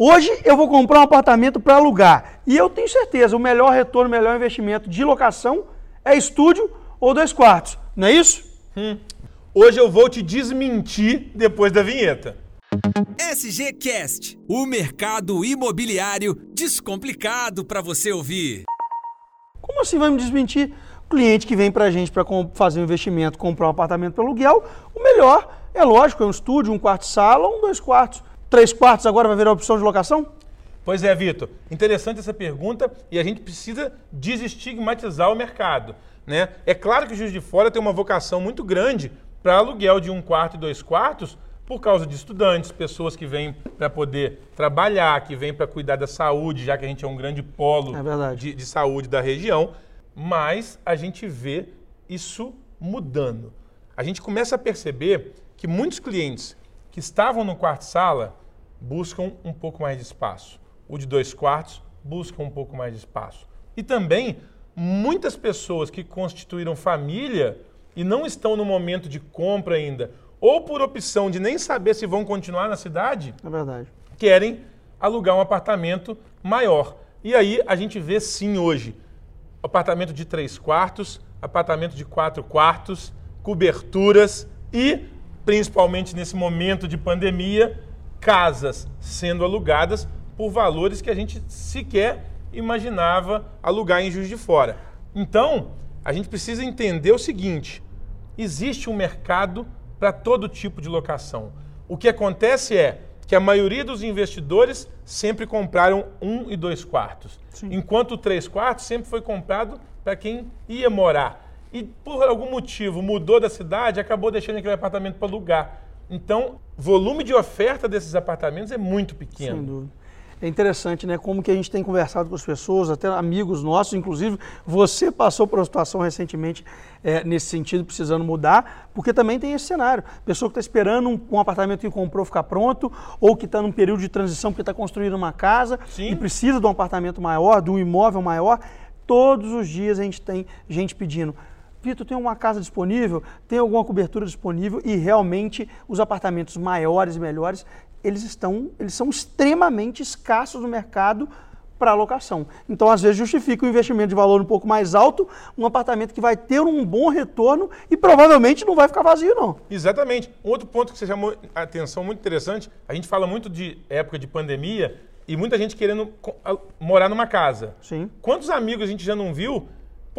Hoje eu vou comprar um apartamento para alugar e eu tenho certeza, o melhor retorno, o melhor investimento de locação é estúdio ou dois quartos, não é isso? Hum. Hoje eu vou te desmentir depois da vinheta. SGCast, o mercado imobiliário descomplicado para você ouvir. Como assim vai me desmentir? O cliente que vem para a gente para fazer um investimento, comprar um apartamento para aluguel, o melhor é lógico, é um estúdio, um quarto sala, um dois quartos. Três quartos agora vai virar opção de locação? Pois é, Vitor. Interessante essa pergunta e a gente precisa desestigmatizar o mercado. Né? É claro que o Juiz de Fora tem uma vocação muito grande para aluguel de um quarto e dois quartos por causa de estudantes, pessoas que vêm para poder trabalhar, que vêm para cuidar da saúde, já que a gente é um grande polo é de, de saúde da região. Mas a gente vê isso mudando. A gente começa a perceber que muitos clientes que estavam no quarto-sala buscam um pouco mais de espaço. O de dois quartos busca um pouco mais de espaço. E também muitas pessoas que constituíram família e não estão no momento de compra ainda, ou por opção de nem saber se vão continuar na cidade, é verdade. querem alugar um apartamento maior. E aí a gente vê sim hoje apartamento de três quartos, apartamento de quatro quartos, coberturas e principalmente nesse momento de pandemia, casas sendo alugadas por valores que a gente sequer imaginava alugar em Juiz de Fora. Então, a gente precisa entender o seguinte: existe um mercado para todo tipo de locação. O que acontece é que a maioria dos investidores sempre compraram um e dois quartos, Sim. enquanto o três quartos sempre foi comprado para quem ia morar e por algum motivo mudou da cidade, acabou deixando aquele apartamento para alugar. Então, volume de oferta desses apartamentos é muito pequeno. Sem dúvida. É interessante, né? Como que a gente tem conversado com as pessoas, até amigos nossos, inclusive você passou por uma situação recentemente é, nesse sentido, precisando mudar, porque também tem esse cenário. Pessoa que está esperando um, um, apartamento que comprou ficar pronto, ou que está num período de transição porque está construindo uma casa Sim. e precisa de um apartamento maior, de um imóvel maior. Todos os dias a gente tem gente pedindo Vitor, tem uma casa disponível? Tem alguma cobertura disponível? E realmente os apartamentos maiores e melhores, eles estão, eles são extremamente escassos no mercado para locação. Então, às vezes, justifica o investimento de valor um pouco mais alto, um apartamento que vai ter um bom retorno e provavelmente não vai ficar vazio, não. Exatamente. Outro ponto que você chamou a atenção muito interessante, a gente fala muito de época de pandemia e muita gente querendo morar numa casa. Sim. Quantos amigos a gente já não viu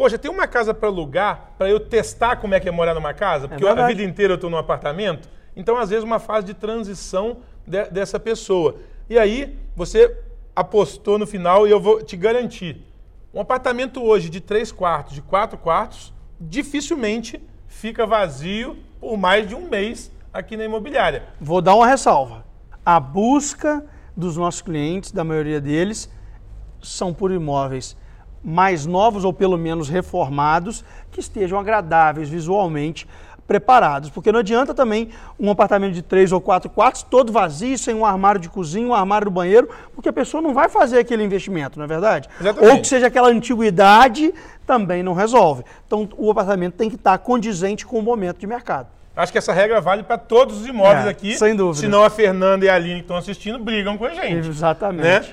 Poxa, tem uma casa para alugar para eu testar como é que é morar numa casa? Porque é a vida inteira eu estou num apartamento. Então, às vezes, uma fase de transição de, dessa pessoa. E aí, você apostou no final e eu vou te garantir. Um apartamento hoje de três quartos, de quatro quartos, dificilmente fica vazio por mais de um mês aqui na imobiliária. Vou dar uma ressalva. A busca dos nossos clientes, da maioria deles, são por imóveis mais novos ou pelo menos reformados, que estejam agradáveis visualmente, preparados. Porque não adianta também um apartamento de três ou quatro quartos todo vazio, sem um armário de cozinha, um armário do banheiro, porque a pessoa não vai fazer aquele investimento, não é verdade? Exatamente. Ou que seja aquela antiguidade, também não resolve. Então o apartamento tem que estar condizente com o momento de mercado. Acho que essa regra vale para todos os imóveis é, aqui. Sem dúvida. Senão a Fernanda e a Aline que estão assistindo brigam com a gente. Exatamente. Né?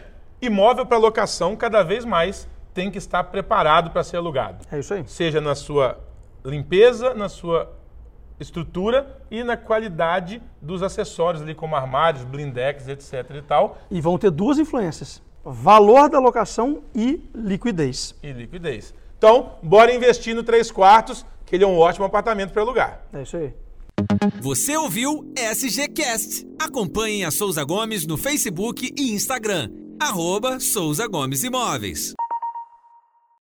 Imóvel para locação cada vez mais tem que estar preparado para ser alugado. É isso aí. Seja na sua limpeza, na sua estrutura e na qualidade dos acessórios ali, como armários, blindex, etc e tal. E vão ter duas influências: valor da locação e liquidez. E liquidez. Então, bora investir no 3 quartos, que ele é um ótimo apartamento para alugar. É isso aí. Você ouviu SGCast. Acompanhe a Souza Gomes no Facebook e Instagram. Arroba Souza Gomes Imóveis.